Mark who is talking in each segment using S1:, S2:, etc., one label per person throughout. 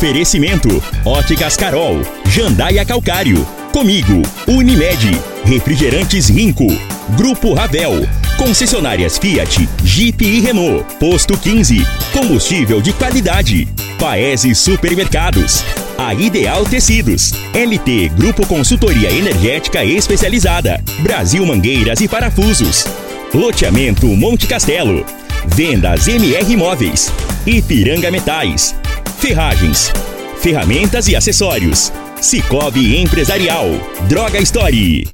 S1: Oferecimento: Óticas Carol, Jandaia Calcário. Comigo, Unimed, Refrigerantes Rinco, Grupo Ravel, Concessionárias Fiat, Jeep e Renault, Posto 15, Combustível de qualidade, Paese Supermercados, a Ideal Tecidos, LT Grupo Consultoria Energética Especializada, Brasil Mangueiras e Parafusos, Loteamento Monte Castelo, Vendas MR Imóveis, Ipiranga Metais, Ferragens, Ferramentas e Acessórios, Cicobi Empresarial, Droga Story.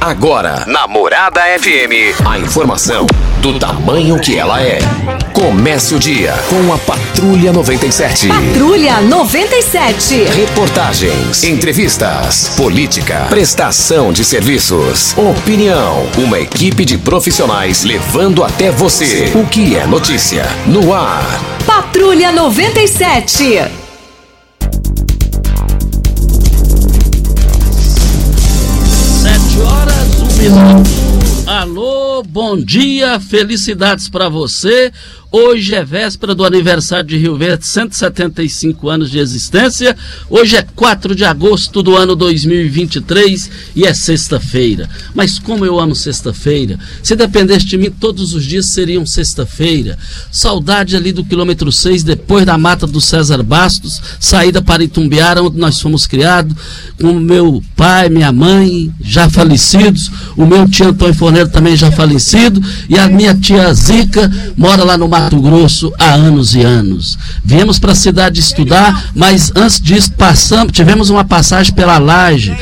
S2: Agora, na Morada FM, a informação do tamanho que ela é. Comece o dia com a Patrulha 97.
S3: Patrulha 97.
S2: Reportagens, entrevistas, política, prestação de serviços, opinião. Uma equipe de profissionais levando até você o que é notícia no ar.
S3: Patrulha 97.
S4: Sete horas, um minuto. Alô, bom dia, felicidades para você. Hoje é véspera do aniversário de Rio Verde, 175 anos de existência. Hoje é 4 de agosto do ano 2023 e é sexta-feira. Mas como eu amo sexta-feira, se dependesse de mim, todos os dias seriam sexta-feira. Saudade ali do quilômetro 6, depois da mata do César Bastos, saída para Itumbiara, onde nós fomos criados, com meu pai, minha mãe, já falecidos, o meu tio Antônio Forneiro também já falecido, e a minha tia Zica mora lá no Mato Grosso há anos e anos. Viemos para a cidade estudar, mas antes disso passamos, tivemos uma passagem pela laje.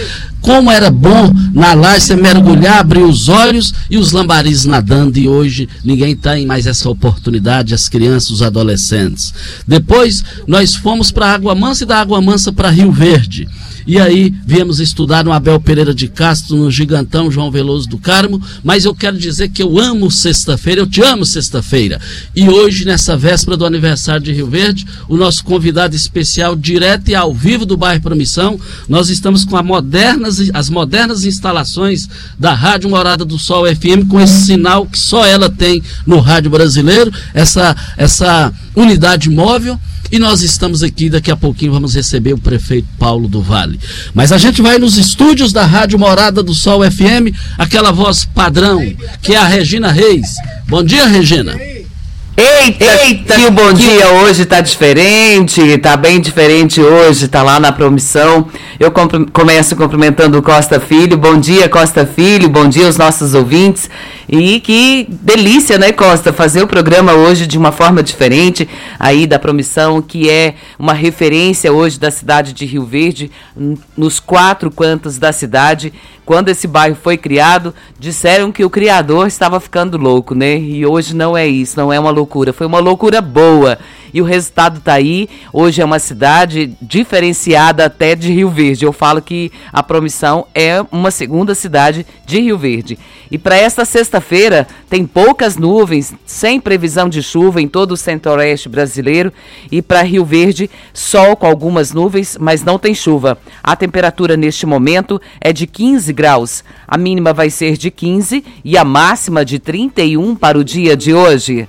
S4: Como era bom na laje você mergulhar, abrir os olhos e os lambaris nadando, e hoje ninguém tem mais essa oportunidade, as crianças, os adolescentes. Depois nós fomos para Água Mansa e da Água Mansa para Rio Verde. E aí viemos estudar no Abel Pereira de Castro, no Gigantão João Veloso do Carmo, mas eu quero dizer que eu amo sexta-feira, eu te amo sexta-feira. E hoje, nessa véspera do aniversário de Rio Verde, o nosso convidado especial, direto e ao vivo do bairro Promissão, nós estamos com modernas, as modernas instalações da Rádio Morada do Sol FM, com esse sinal que só ela tem no rádio brasileiro, essa, essa unidade móvel e nós estamos aqui, daqui a pouquinho vamos receber o prefeito Paulo do Vale. Mas a gente vai nos estúdios da Rádio Morada do Sol FM, aquela voz padrão, que é a Regina Reis. Bom dia, Regina.
S5: Eita, Eita, que o bom que... dia hoje tá diferente, tá bem diferente hoje, tá lá na promissão. Eu começo cumprimentando o Costa Filho. Bom dia, Costa Filho. Bom dia aos nossos ouvintes. E que delícia, né, Costa, fazer o programa hoje de uma forma diferente, aí da Promissão, que é uma referência hoje da cidade de Rio Verde, nos quatro cantos da cidade. Quando esse bairro foi criado, disseram que o criador estava ficando louco, né? E hoje não é isso, não é uma loucura, foi uma loucura boa e o resultado está aí. Hoje é uma cidade diferenciada até de Rio Verde. Eu falo que a Promissão é uma segunda cidade de Rio Verde. E para esta sexta-feira tem poucas nuvens, sem previsão de chuva em todo o centro-oeste brasileiro. E para Rio Verde, sol com algumas nuvens, mas não tem chuva. A temperatura neste momento é de 15 graus. A mínima vai ser de 15 e a máxima de 31 para o dia de hoje.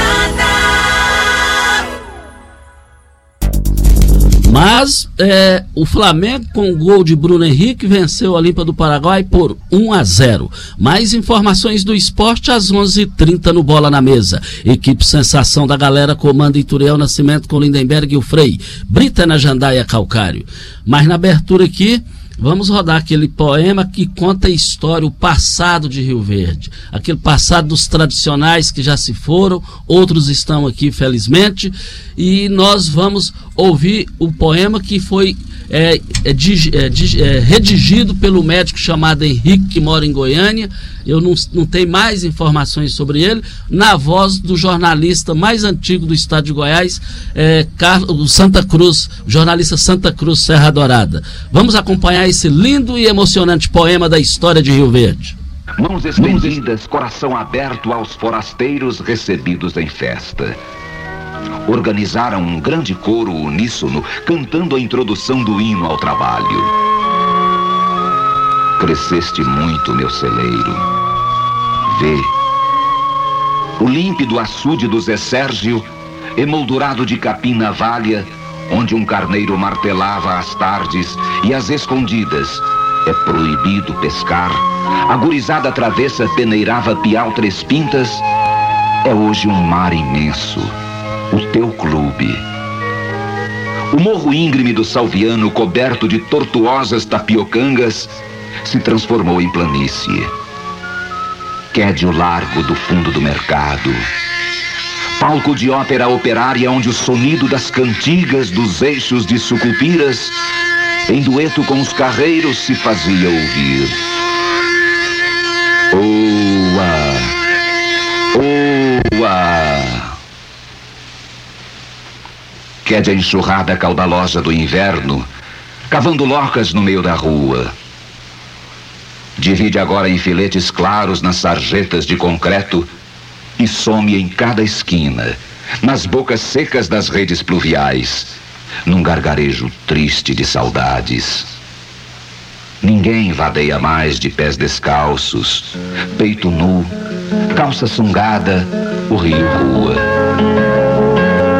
S4: Mas é, o Flamengo, com o gol de Bruno Henrique, venceu a Limpa do Paraguai por 1 a 0. Mais informações do esporte às 11:30 h 30 no Bola na Mesa. Equipe Sensação da Galera comanda Ituriel Nascimento com Lindenberg e o Frei. Brita na Jandaia Calcário. Mas na abertura aqui. Vamos rodar aquele poema que conta a história, o passado de Rio Verde. Aquele passado dos tradicionais que já se foram, outros estão aqui, felizmente. E nós vamos ouvir o poema que foi é, é, é, é, redigido pelo médico chamado Henrique, que mora em Goiânia. Eu não, não tenho mais informações sobre ele, na voz do jornalista mais antigo do estado de Goiás, é, Carlos Santa Cruz, jornalista Santa Cruz Serra Dourada. Vamos acompanhar esse lindo e emocionante poema da história de Rio Verde.
S6: Mãos estendidas, coração aberto aos forasteiros recebidos em festa. Organizaram um grande coro uníssono, cantando a introdução do hino ao trabalho. Cresceste muito, meu celeiro. Vê. O límpido açude do Zé Sérgio, emoldurado de capim navalha, onde um carneiro martelava às tardes e às escondidas, é proibido pescar. A gurizada travessa peneirava piau três pintas. É hoje um mar imenso. O teu clube. O morro íngreme do Salviano, coberto de tortuosas tapiocangas, se transformou em planície. Quede largo do fundo do mercado. Palco de ópera operária onde o sonido das cantigas dos eixos de sucupiras em dueto com os carreiros se fazia ouvir. Oa! Oa! Quede a enxurrada caudalosa do inverno, cavando locas no meio da rua. Divide agora em filetes claros nas sarjetas de concreto e some em cada esquina, nas bocas secas das redes pluviais num gargarejo triste de saudades. Ninguém vadeia mais de pés descalços, peito nu, calça sungada, o rio rua.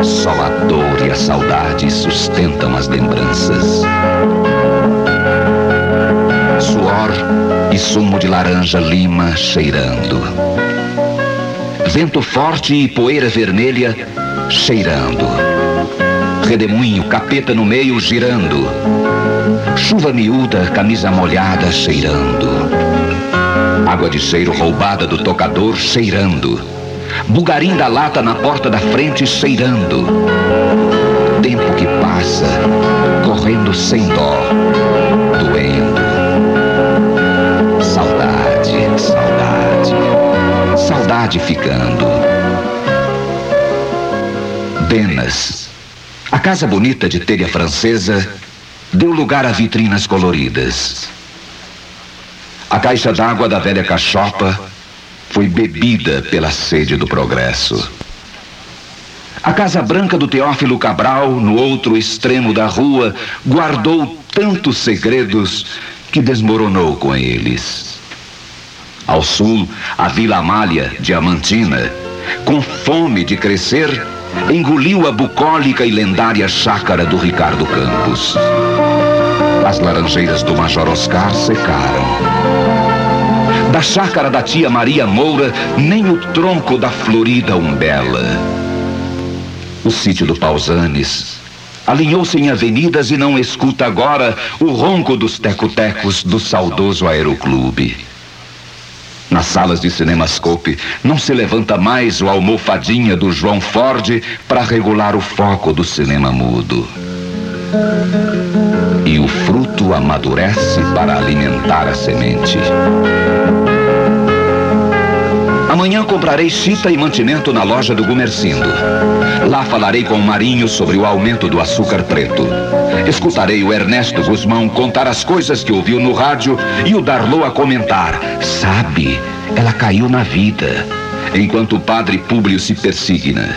S6: Só a dor e a saudade sustentam as lembranças. Suor e sumo de laranja lima cheirando. Vento forte e poeira vermelha cheirando redemoinho, capeta no meio girando. Chuva miúda, camisa molhada cheirando. Água de cheiro roubada do tocador cheirando. Bugarim da lata na porta da frente cheirando. Tempo que passa, correndo sem dó, saudade ficando. Penas a casa bonita de telha francesa deu lugar a vitrinas coloridas. A caixa d'água da velha cachopa foi bebida pela sede do progresso. A Casa Branca do Teófilo Cabral, no outro extremo da rua, guardou tantos segredos que desmoronou com eles. Ao sul, a Vila Amália, Diamantina, com fome de crescer, engoliu a bucólica e lendária chácara do Ricardo Campos. As laranjeiras do Major Oscar secaram. Da chácara da tia Maria Moura, nem o tronco da florida Umbela. O sítio do Pausanes alinhou-se em avenidas e não escuta agora o ronco dos tecotecos do saudoso aeroclube. Nas salas de cinemascope não se levanta mais o almofadinha do João Ford para regular o foco do cinema mudo. E o fruto amadurece para alimentar a semente. Amanhã comprarei chita e mantimento na loja do Gumercindo. Lá falarei com o Marinho sobre o aumento do açúcar preto. Escutarei o Ernesto Guzmão contar as coisas que ouviu no rádio e o Darlô a comentar. Sabe, ela caiu na vida, enquanto o padre Públio se persigna.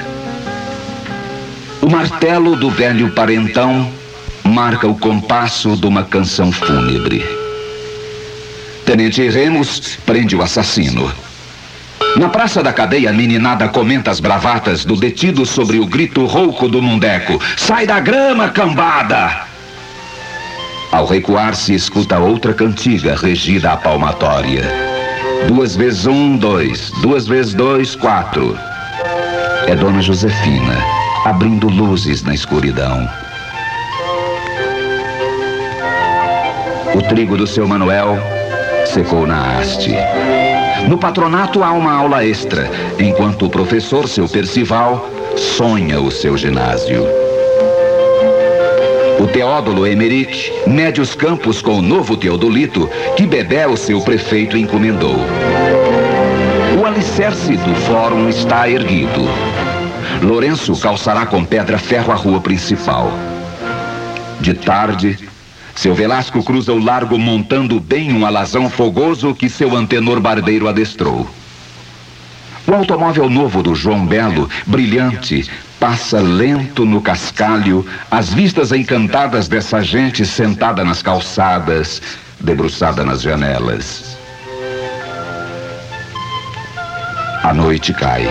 S6: O martelo do velho parentão marca o compasso de uma canção fúnebre. Tenente Remos prende o assassino. Na praça da cadeia, a meninada comenta as bravatas do detido sobre o grito rouco do mundeco. Sai da grama, cambada! Ao recuar, se escuta outra cantiga regida à palmatória. Duas vezes um, dois. Duas vezes dois, quatro. É Dona Josefina, abrindo luzes na escuridão. O trigo do seu Manuel secou na haste. No patronato há uma aula extra, enquanto o professor, seu Percival, sonha o seu ginásio. O Teódulo Emerick mede os campos com o novo Teodolito, que Bebé, o seu prefeito, encomendou. O alicerce do fórum está erguido. Lourenço calçará com pedra ferro a rua principal. De tarde, Seu Velasco cruza o largo montando bem um alazão fogoso que seu antenor barbeiro adestrou. O automóvel novo do João Belo, brilhante, passa lento no cascalho, as vistas encantadas dessa gente sentada nas calçadas, debruçada nas janelas. A noite cai.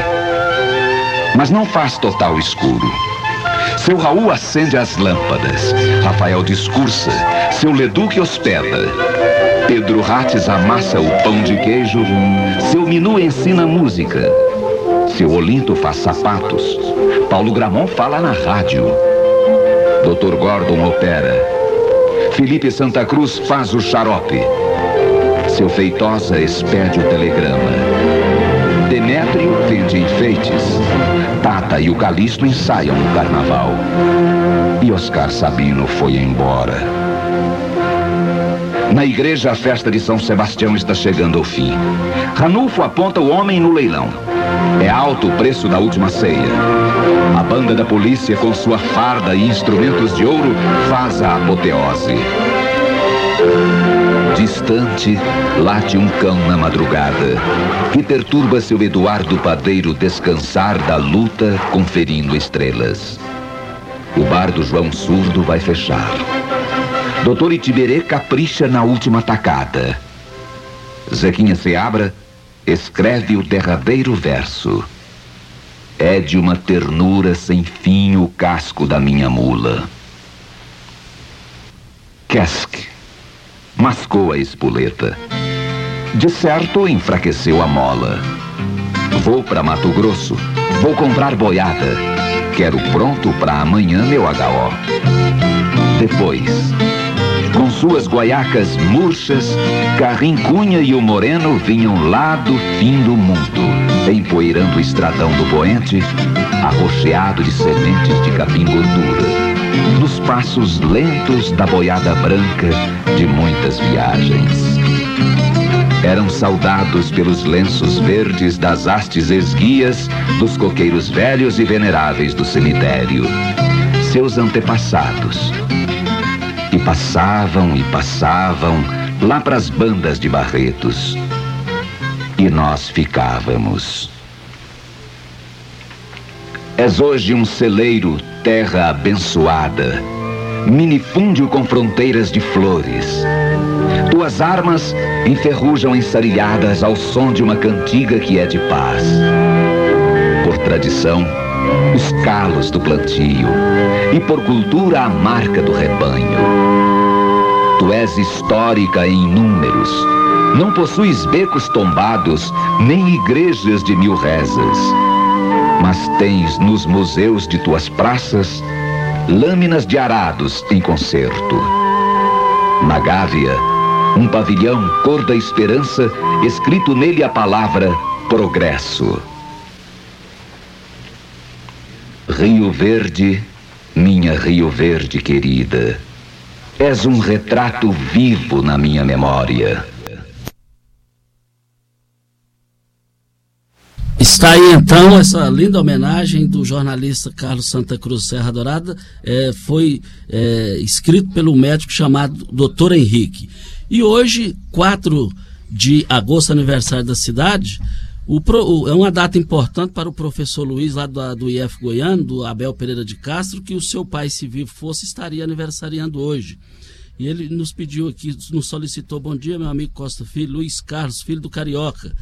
S6: Mas não faz total escuro. Seu Raul acende as lâmpadas. Rafael discursa. Seu Leduc hospeda. Pedro Rates amassa o pão de queijo. Seu Minu ensina música. Seu Olinto faz sapatos. Paulo Gramont fala na rádio. Dr. Gordon opera. Felipe Santa Cruz faz o xarope. Seu Feitosa expede o telegrama. Demétrio vende enfeites. Tata e o Calixto ensaiam no carnaval. E Oscar Sabino foi embora. Na igreja, a festa de São Sebastião está chegando ao fim. Ranulfo aponta o homem no leilão. É alto o preço da última ceia. A banda da polícia, com sua farda e instrumentos de ouro, faz a apoteose. Distante, late um cão na madrugada, que perturba seu Eduardo Padeiro descansar da luta, conferindo estrelas. O bar do João Surdo vai fechar. Doutor Itiberê capricha na última tacada. Zequinha Seabra escreve o derradeiro verso. É de uma ternura sem fim o casco da minha mula. Kesk mascou a espoleta. De certo, enfraqueceu a mola. Vou para Mato Grosso, vou comprar boiada. Quero pronto para amanhã meu HO. Depois, com suas guaiacas murchas, Carrincunha e o Moreno vinham lá do fim do mundo, empoeirando o estradão do poente, arroxeado de sementes de capim gordura nos passos lentos da boiada branca de muitas viagens. Eram saudados pelos lenços verdes das hastes esguias dos coqueiros velhos e veneráveis do cemitério, seus antepassados. E passavam e passavam lá para as bandas de Barretos. E nós ficávamos. És hoje um celeiro, terra abençoada, minifúndio com fronteiras de flores. Tuas armas enferrujam ensarilhadas ao som de uma cantiga que é de paz. Por tradição, os calos do plantio e por cultura a marca do rebanho. Tu és histórica em números, não possuis becos tombados, nem igrejas de mil rezas mas tens nos museus de tuas praças lâminas de arados em concerto. Na Gávea, um pavilhão cor da esperança, escrito nele a palavra progresso. Rio Verde, minha Rio Verde querida, és um retrato vivo na minha memória.
S4: Está aí então essa linda homenagem do jornalista Carlos Santa Cruz Serra Dourada, é, foi é, escrito pelo médico chamado Dr. Henrique. E hoje, 4 de agosto, aniversário da cidade, o, o, é uma data importante para o professor Luiz, lá do, do IF Goiano, do Abel Pereira de Castro, que o seu pai, se vivo fosse, estaria aniversariando hoje. E ele nos pediu aqui, nos solicitou, bom dia, meu amigo Costa Filho, Luiz Carlos, filho do Carioca.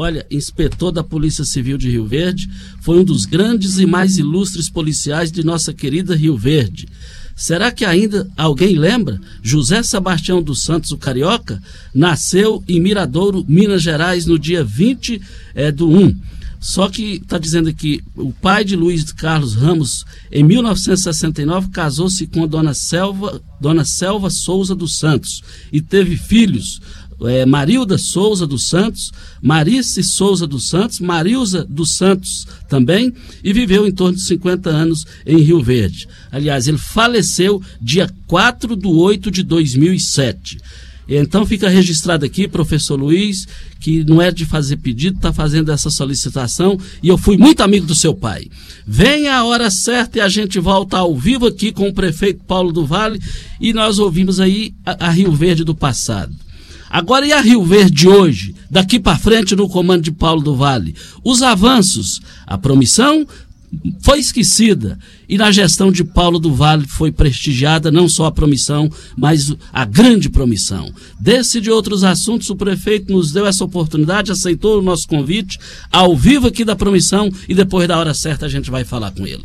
S4: Olha, inspetor da Polícia Civil de Rio Verde, foi um dos grandes e mais ilustres policiais de nossa querida Rio Verde. Será que ainda alguém lembra? José Sebastião dos Santos, o Carioca, nasceu em Miradouro, Minas Gerais, no dia 20 é, do 1. Só que está dizendo aqui, o pai de Luiz Carlos Ramos, em 1969, casou-se com a dona Selva, dona Selva Souza dos Santos e teve filhos é, Marilda Souza dos Santos, Marice Souza dos Santos, Marilza dos Santos também, e viveu em torno de 50 anos em Rio Verde. Aliás, ele faleceu dia 4 de 8 de 2007. Então fica registrado aqui, professor Luiz, que não é de fazer pedido, está fazendo essa solicitação e eu fui muito amigo do seu pai. Venha a hora certa e a gente volta ao vivo aqui com o prefeito Paulo do Vale e nós ouvimos aí a, a Rio Verde do passado. Agora e a Rio Verde hoje, daqui para frente no comando de Paulo do Vale? Os avanços, a promissão foi esquecida e na gestão de Paulo do Vale foi prestigiada não só a promissão, mas a grande promissão. Desse e de outros assuntos, o prefeito nos deu essa oportunidade, aceitou o nosso convite ao vivo aqui da promissão e depois da hora certa a gente vai falar com ele.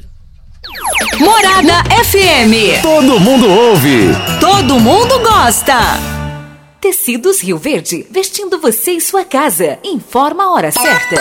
S3: Morada FM.
S7: Todo mundo ouve.
S3: Todo mundo gosta. Tecidos Rio Verde, vestindo você e sua casa. Informa a hora certa.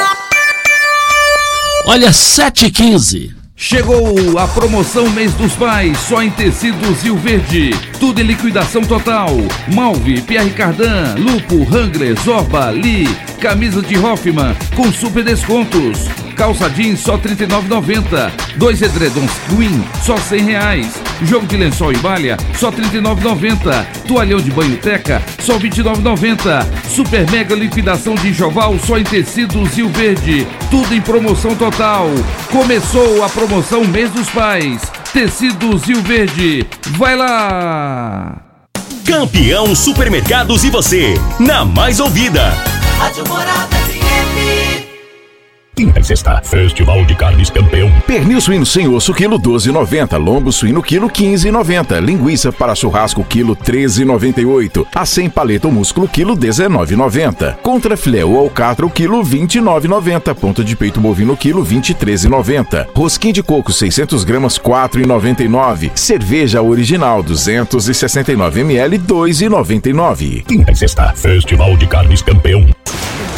S4: Olha, 7h15.
S8: Chegou a promoção Mês dos Pais, só em tecidos Rio Verde. Tudo em liquidação total. Malve, Pierre Cardan, Lupo, Hangler, Zorba, Lee, camisa de Hoffman com super descontos. Calça jeans só R$ 39,90. Dois edredons Queen só 100 reais. Jogo de lençol e malha só R$ 39,90. Toalhão de banho teca só R$ 29,90. Super mega liquidação de enxoval só em tecidos Rio Verde. Tudo em promoção total. Começou a promoção Mês dos Pais. Tecidos Rio Verde. Vai lá!
S1: Campeão Supermercados e você, na mais ouvida.
S9: Rádio Morada.
S7: Quinta e sexta, Festival de Carnes Campeão. Pernil suíno sem osso, quilo 12,90. Lombo suíno, quilo 15,90. Linguiça para churrasco, quilo 13,98. A sem paleta ou músculo, quilo 19,90. Contra filé ou alcatra, quilo 29,90. Ponta de peito bovino, quilo 23,90. Rosquinho de coco, 600 gramas, 4,99. Cerveja original, 269 ml, 2,99. Quinta e sexta, Festival de Carnes Campeão.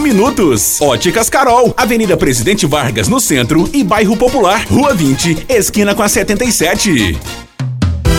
S10: minutos. Óticas Carol, Avenida Presidente Vargas no centro e Bairro Popular, Rua 20, esquina com a 77.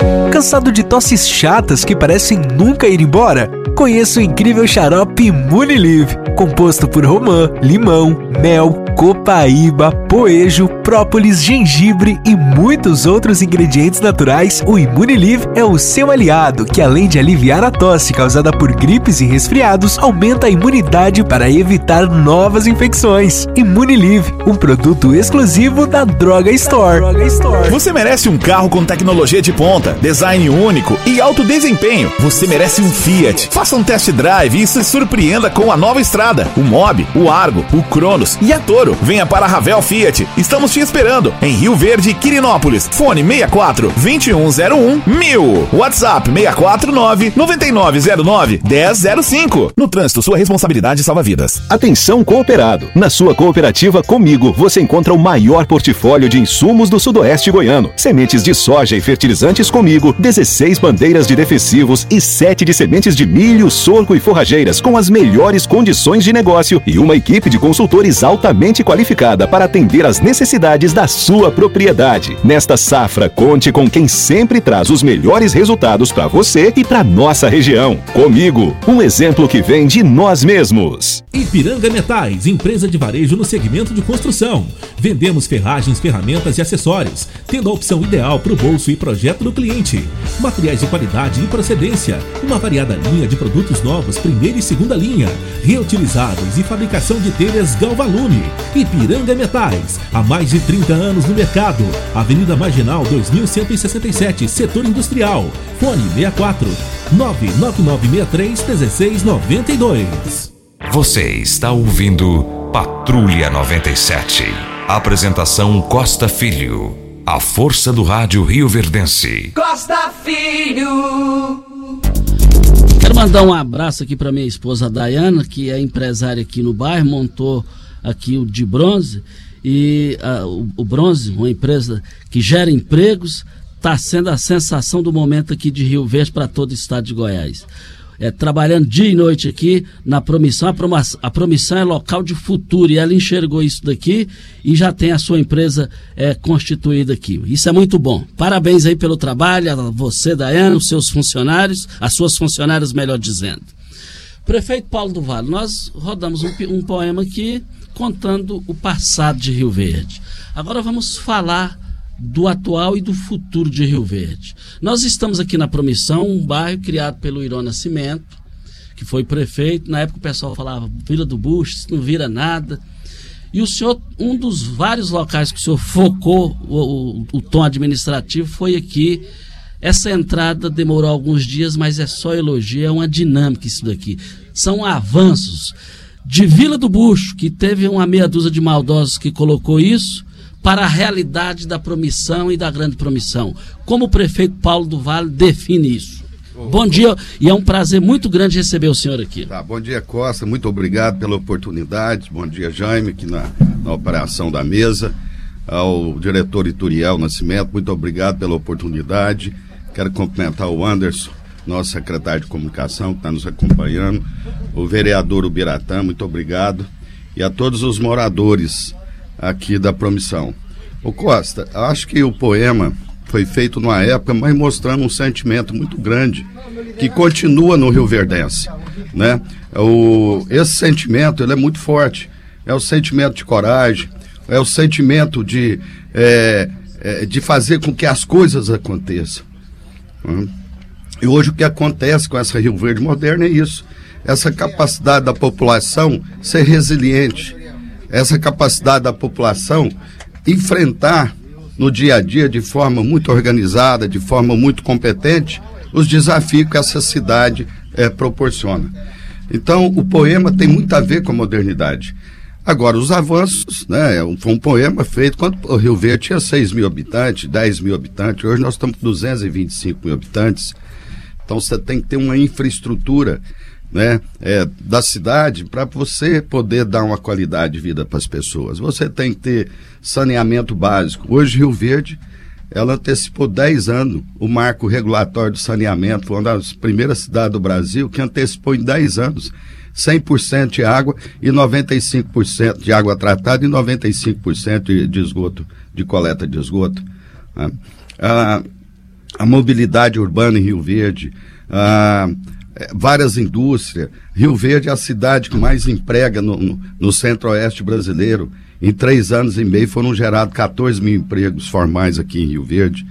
S9: You.
S11: Cansado de tosses chatas que parecem nunca ir embora? Conheça o incrível xarope Munilive, composto por romã, limão, mel, copaíba, poejo, própolis, gengibre e muitos outros ingredientes naturais. O Imunilive é o seu aliado, que além de aliviar a tosse causada por gripes e resfriados, aumenta a imunidade para evitar novas infecções. Imunilive, um produto exclusivo da Droga Store.
S7: Você merece um carro com tecnologia de ponta, design único e alto desempenho. Você merece um Fiat. Faça um test drive e se surpreenda com a nova estrada, o Mob, o Argo, o Cronos e a Toro. Venha para a Ravel Fiat. Estamos te esperando em Rio Verde, Quirinópolis. Fone 64 2101 1000. WhatsApp 649 9909 1005. No trânsito, sua responsabilidade salva vidas.
S12: Atenção cooperado. Na sua cooperativa Comigo, você encontra o maior portfólio de insumos do sudoeste goiano. Sementes de soja e fertilizantes Comigo, 16 bandeiras de defensivos e 7 de sementes de milho, sorgo e forrageiras com as melhores condições de negócio e uma equipe de consultores altamente qualificada para atender às necessidades da sua propriedade. Nesta safra, conte com quem sempre traz os melhores resultados para você e para nossa região. Comigo, um exemplo que vem de nós mesmos.
S13: Ipiranga Metais, empresa de varejo no segmento de construção. Vendemos ferragens, ferramentas e acessórios, tendo a opção ideal para o bolso e projeto do cliente. Materiais de qualidade e procedência, uma variada linha de produtos novos, primeira e segunda linha, reutilizáveis e fabricação de telhas Galvalume. Ipiranga Metais, há mais de 30 anos no mercado. Avenida Marginal 2167, Setor Industrial. Fone 64 99963 1692.
S14: Você está ouvindo Patrulha 97. Apresentação Costa Filho. A força do rádio Rio Verdense.
S9: Costa Filho.
S4: Quero mandar um abraço aqui para minha esposa Dayana, que é empresária aqui no bairro, montou aqui o de bronze e uh, o, o bronze, uma empresa que gera empregos, está sendo a sensação do momento aqui de Rio Verde para todo o estado de Goiás. É, trabalhando dia e noite aqui na promissão. A, promissão. a promissão é local de futuro e ela enxergou isso daqui e já tem a sua empresa é, constituída aqui. Isso é muito bom. Parabéns aí pelo trabalho, a você, Dayana, os seus funcionários, as suas funcionárias, melhor dizendo. Prefeito Paulo do Vale, nós rodamos um, um poema aqui contando o passado de Rio Verde. Agora vamos falar do atual e do futuro de Rio Verde. Nós estamos aqui na Promissão, um bairro criado pelo Irô Nascimento, que foi prefeito. Na época o pessoal falava Vila do Busto, não vira nada. E o senhor, um dos vários locais que o senhor focou o, o, o tom administrativo foi aqui. Essa entrada demorou alguns dias, mas é só elogio, é uma dinâmica isso daqui. São avanços. De Vila do Bucho, que teve uma meia dúzia de maldosos que colocou isso, para a realidade da promissão e da grande promissão. Como o prefeito Paulo do Vale define isso? Bom dia e é um prazer muito grande receber o senhor aqui.
S15: Tá, bom dia, Costa. Muito obrigado pela oportunidade. Bom dia, Jaime, aqui na, na operação da mesa. Ao diretor Ituriel Nascimento, muito obrigado pela oportunidade. Quero cumprimentar o Anderson, nosso secretário de comunicação, que está nos acompanhando. O vereador Ubiratã, muito obrigado. E a todos os moradores aqui da Promissão. O Costa, acho que o poema foi feito numa época, mas mostrando um sentimento muito grande que continua no Rio Verdense, né? O, esse sentimento ele é muito forte, é o sentimento de coragem, é o sentimento de, é, é, de fazer com que as coisas aconteçam. Né? E hoje o que acontece com essa Rio Verde moderna é isso, essa capacidade da população ser resiliente, essa capacidade da população enfrentar no dia a dia de forma muito organizada, de forma muito competente, os desafios que essa cidade é, proporciona. Então, o poema tem muito a ver com a modernidade. Agora, os avanços, né? É foi um poema feito quando o Rio Verde tinha 6 mil habitantes, 10 mil habitantes, hoje nós estamos com 225 mil habitantes. Então, você tem que ter uma infraestrutura né, é, da cidade para você poder dar uma qualidade de vida para as pessoas. Você tem que ter saneamento básico. Hoje, Rio Verde, ela antecipou 10 anos o marco regulatório do saneamento. Foi uma das primeiras cidades do Brasil que antecipou em 10 anos 100% de água e 95% de água tratada e 95% de, de esgoto, de coleta de esgoto. Né? A, a mobilidade urbana em Rio Verde, a é, várias indústrias. Rio Verde é a cidade que mais emprega no, no, no centro-oeste brasileiro. Em três anos e meio foram gerados 14 mil empregos formais aqui em Rio Verde.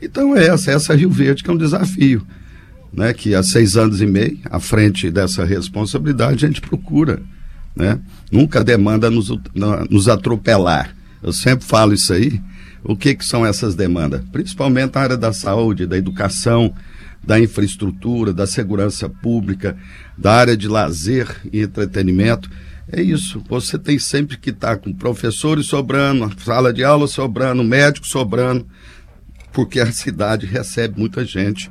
S15: Então é essa, essa é Rio Verde que é um desafio. Né, que há seis anos e meio, à frente dessa responsabilidade, a gente procura. Né? Nunca demanda nos, nos atropelar. Eu sempre falo isso aí. O que, que são essas demandas? Principalmente na área da saúde, da educação, da infraestrutura, da segurança pública, da área de lazer e entretenimento. É isso. Você tem sempre que estar tá com professores sobrando, sala de aula sobrando, médico sobrando, porque a cidade recebe muita gente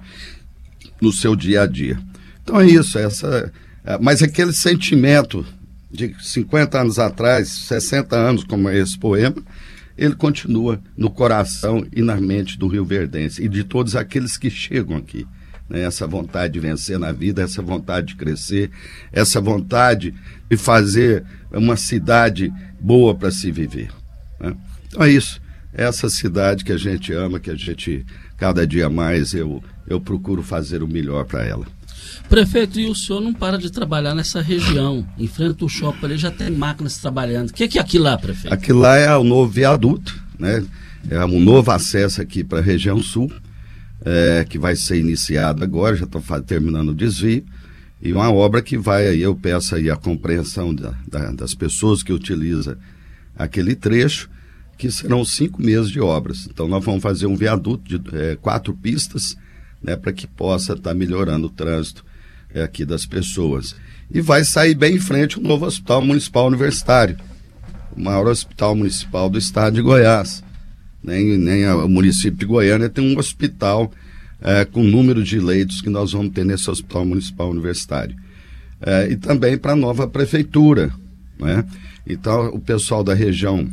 S15: no seu dia a dia. Então é isso. Essa, é, mas aquele sentimento de 50 anos atrás, 60 anos, como é esse poema, ele continua no coração e na mente do Rio Verdense e de todos aqueles que chegam aqui né? essa vontade de vencer na vida, essa vontade de crescer, essa vontade de fazer uma cidade boa para se viver. Né? Então é isso. Essa cidade que a gente ama, que a gente, cada dia mais, eu, eu procuro fazer o melhor para ela.
S4: Prefeito, e o senhor não para de trabalhar nessa região? Em frente ao shopping ali já tem máquinas trabalhando. O que é, que é aquilo lá, prefeito?
S15: Aquilo lá é o novo viaduto, né? É um novo acesso aqui para a região sul é, que vai ser iniciado agora, já estou terminando o desvio, e uma obra que vai aí, eu peço aí a compreensão da, da, das pessoas que utilizam aquele trecho, que serão cinco meses de obras. Então nós vamos fazer um viaduto de é, quatro pistas, né, para que possa estar tá melhorando o trânsito é, aqui das pessoas. E vai sair bem em frente o novo Hospital Municipal Universitário, o maior hospital municipal do estado de Goiás. Nem, nem a, o município de Goiânia tem um hospital é, com o número de leitos que nós vamos ter nesse Hospital Municipal Universitário. É, e também para a nova prefeitura. Né? Então, o pessoal da região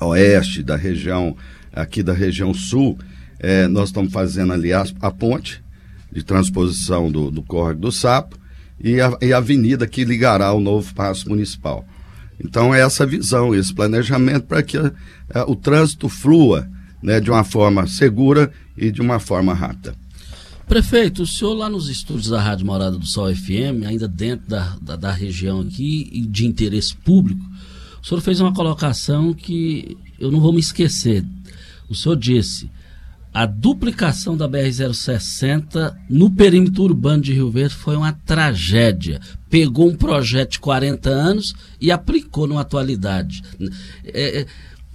S15: oeste, da região, aqui da região sul, é, nós estamos fazendo ali a, a, ponte de transposição do, do Córrego do Sapo e a, e a avenida que ligará o novo passo municipal. Então, é essa visão, esse planejamento para que a, o trânsito flua né, de uma forma segura e de uma forma rápida.
S4: Prefeito, o senhor lá nos estúdios da Rádio Morada do Sol FM, ainda dentro da, da, da região aqui e de interesse público, o senhor fez uma colocação que eu não vou me esquecer. O senhor disse: a duplicação da BR-060 no perímetro urbano de Rio Verde foi uma tragédia. Pegou um projeto de 40 anos e aplicou na atualidade. É, é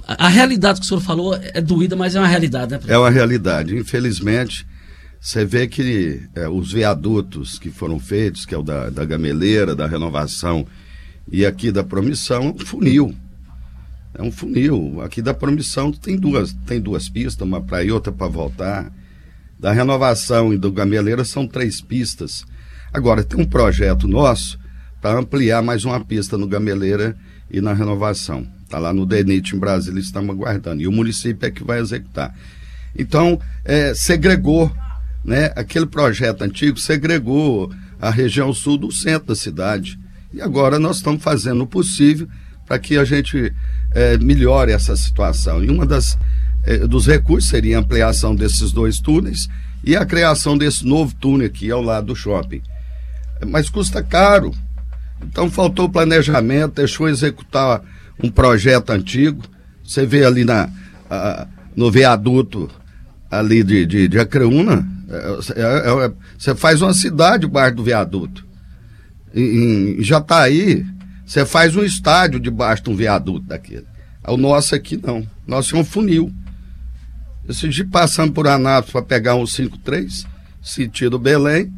S4: a realidade que o senhor falou é doída, mas é uma realidade, né?
S15: É uma realidade. Infelizmente, você vê que é, os viadutos que foram feitos, que é o da, da Gameleira, da Renovação e aqui da Promissão, funil. É um funil. Aqui da Promissão tem duas, tem duas pistas, uma para ir, outra para voltar. Da Renovação e do Gameleira são três pistas. Agora, tem um projeto nosso para ampliar mais uma pista no Gameleira e na Renovação. Está lá no DENIT em Brasília, estamos aguardando. E o município é que vai executar. Então, é, segregou, né? Aquele projeto antigo segregou a região sul do centro da cidade. E agora nós estamos fazendo o possível para que a gente é, melhore essa situação. E uma das é, dos recursos seria a ampliação desses dois túneis e a criação desse novo túnel aqui ao lado do shopping. Mas custa caro. Então faltou planejamento, deixou executar um projeto antigo. Você vê ali na, a, no viaduto ali de, de, de Acreúna, é, é, é, você faz uma cidade debaixo do viaduto. Em, em Jataí, você faz um estádio debaixo de um viaduto daquele. O nosso aqui não. Nosso é um funil. Esse dia passando por Anápolis para pegar um 53, sentido Belém,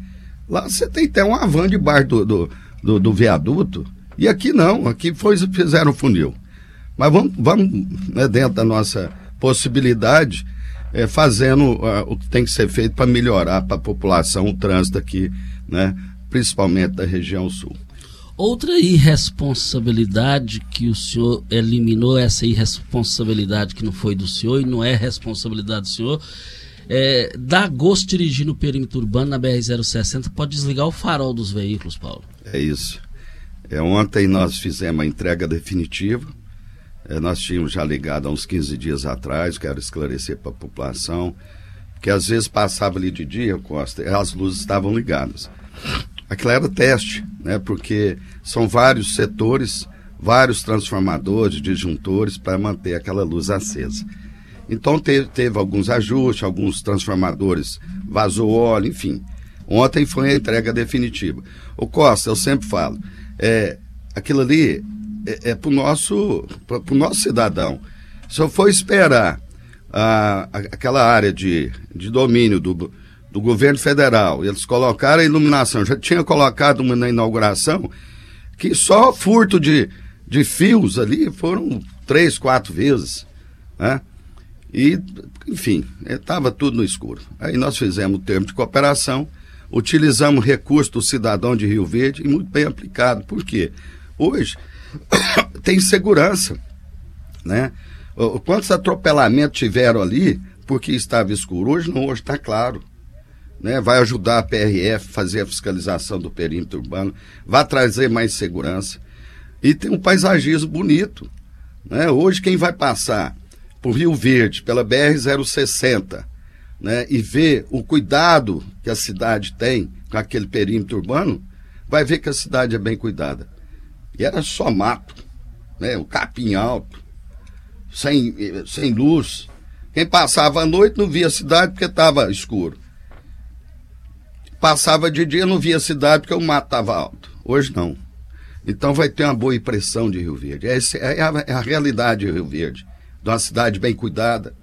S15: lá você tem até uma van debaixo do, do, do, do viaduto. E aqui não, aqui foi, fizeram funil. Mas vamos, vamos né, dentro da nossa possibilidade, é, fazendo uh, o que tem que ser feito para melhorar para a população o trânsito aqui, né, principalmente da região sul.
S4: Outra irresponsabilidade que o senhor eliminou, essa irresponsabilidade que não foi do senhor e não é responsabilidade do senhor, é, dá gosto dirigir no perímetro urbano na BR-060, pode desligar o farol dos veículos, Paulo.
S15: É isso. É, ontem nós fizemos a entrega definitiva. É, nós tínhamos já ligado há uns 15 dias atrás, quero esclarecer para a população, que às vezes passava ali de dia, Costa, as luzes estavam ligadas. Aquilo era teste, né? Porque são vários setores, vários transformadores, disjuntores para manter aquela luz acesa. Então teve, teve alguns ajustes, alguns transformadores vazou óleo, enfim. Ontem foi a entrega definitiva. O Costa, eu sempre falo, é, aquilo ali é, é para o nosso, pro nosso cidadão. Se eu for esperar a, a, aquela área de, de domínio do, do governo federal, eles colocaram a iluminação, já tinha colocado uma na inauguração, que só furto de, de fios ali foram três, quatro vezes. Né? E, enfim, estava tudo no escuro. Aí nós fizemos o termo de cooperação, utilizamos recurso do cidadão de Rio Verde e muito bem aplicado. Por quê? Hoje tem segurança, né? Quantos atropelamentos tiveram ali porque estava escuro? Hoje não, hoje está claro. Né? Vai ajudar a PRF a fazer a fiscalização do perímetro urbano, vai trazer mais segurança. E tem um paisagismo bonito. Né? Hoje quem vai passar por Rio Verde, pela BR-060, né, e ver o cuidado que a cidade tem com aquele perímetro urbano, vai ver que a cidade é bem cuidada. E era só mato, né, o capim alto, sem, sem luz. Quem passava à noite não via a cidade porque estava escuro. Passava de dia não via cidade porque o mato estava alto. Hoje não. Então vai ter uma boa impressão de Rio Verde. Essa é a, é a realidade de Rio Verde, de uma cidade bem cuidada.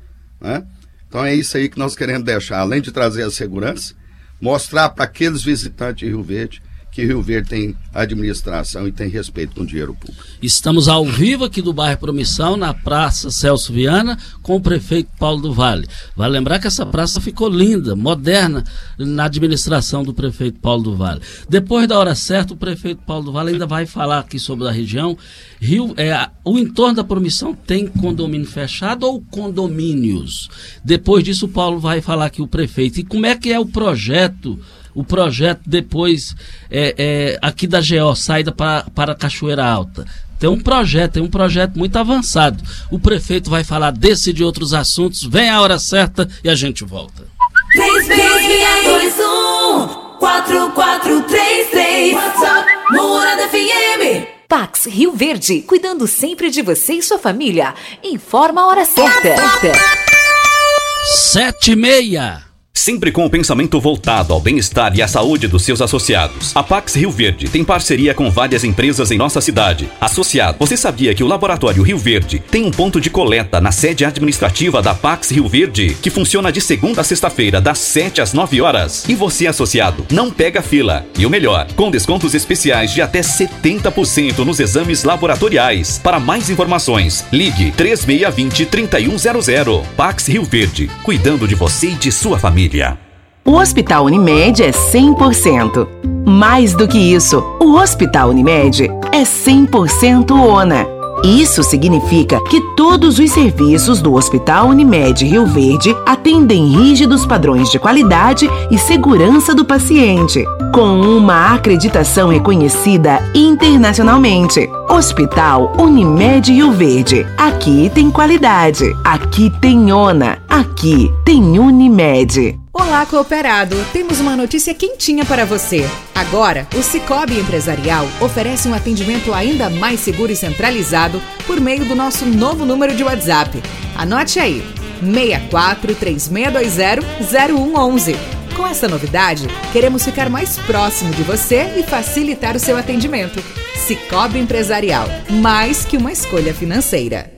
S15: Né? Então é isso aí que nós queremos deixar, além de trazer a segurança, mostrar para aqueles visitantes de Rio Verde que Rio Verde tem administração e tem respeito com o dinheiro público.
S4: Estamos ao vivo aqui do bairro Promissão, na Praça Celso Viana, com o prefeito Paulo do Vale. Vale lembrar que essa praça ficou linda, moderna, na administração do prefeito Paulo do Vale. Depois da hora certa, o prefeito Paulo do Vale ainda vai falar aqui sobre a região. Rio, é, o entorno da Promissão tem condomínio fechado ou condomínios? Depois disso, o Paulo vai falar aqui o prefeito. E como é que é o projeto o projeto depois é, é, aqui da GO, saída para, para Cachoeira Alta. Tem um projeto, tem um projeto muito avançado. O prefeito vai falar desse e de outros assuntos. Vem a hora certa e a gente volta.
S3: 3621 4433 WhatsApp Morada FM Pax Rio Verde, cuidando sempre de você e sua família. Informa a hora certa.
S4: Sete e meia.
S1: Sempre com o pensamento voltado ao bem-estar e à saúde dos seus associados. A Pax Rio Verde tem parceria com várias empresas em nossa cidade. Associado, você sabia que o Laboratório Rio Verde tem um ponto de coleta na sede administrativa da Pax Rio Verde, que funciona de segunda a sexta-feira, das 7 às 9 horas. E você, associado, não pega fila. E o melhor, com descontos especiais de até 70% nos exames laboratoriais. Para mais informações, ligue 3620 3100. Pax Rio Verde, cuidando de você e de sua família.
S16: O Hospital Unimed é 100%. Mais do que isso, o Hospital Unimed é 100% ONA. Isso significa que todos os serviços do Hospital Unimed Rio Verde atendem rígidos padrões de qualidade e segurança do paciente, com uma acreditação reconhecida internacionalmente. Hospital Unimed Rio Verde. Aqui tem qualidade, aqui tem ONA, aqui tem Unimed.
S17: Olá, cooperado! Temos uma notícia quentinha para você. Agora, o Cicobi Empresarial oferece um atendimento ainda mais seguro e centralizado por meio do nosso novo número de WhatsApp. Anote aí: 64 3620 0111. Com essa novidade, queremos ficar mais próximo de você e facilitar o seu atendimento. Cicobi Empresarial, mais que uma escolha financeira.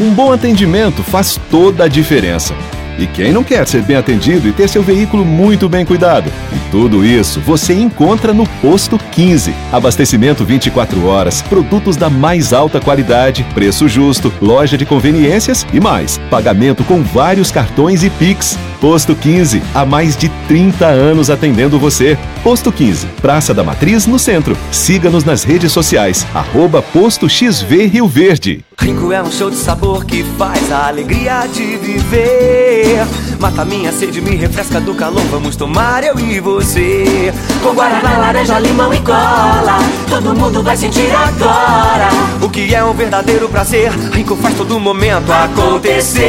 S12: Um bom atendimento faz toda a diferença. E quem não quer ser bem atendido e ter seu veículo muito bem cuidado? E tudo isso você encontra no Posto 15. Abastecimento 24 horas, produtos da mais alta qualidade, preço justo, loja de conveniências e mais. Pagamento com vários cartões e Pix. Posto 15, há mais de 30 anos atendendo você. Posto 15, Praça da Matriz, no centro. Siga-nos nas redes sociais, arroba Posto XV Rio Verde.
S9: Rico é um show de sabor que faz a alegria de viver. Mata minha sede, me refresca do calor. Vamos tomar eu e você. Com guaraná, laranja, limão e cola. Todo mundo vai sentir agora. O que é um verdadeiro prazer. Rico faz todo momento acontecer.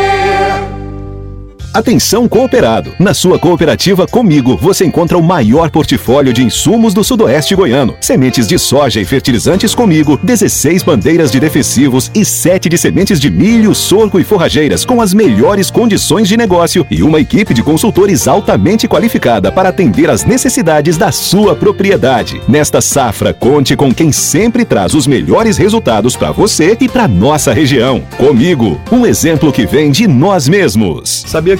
S12: Atenção cooperado! Na sua cooperativa Comigo, você encontra o maior portfólio de insumos do sudoeste goiano. Sementes de soja e fertilizantes Comigo, 16 bandeiras de defensivos e 7 de sementes de milho, sorgo e forrageiras com as melhores condições de negócio e uma equipe de consultores altamente qualificada para atender às necessidades da sua propriedade. Nesta safra, conte com quem sempre traz os melhores resultados para você e para nossa região. Comigo, um exemplo que vem de nós mesmos.
S11: Sabia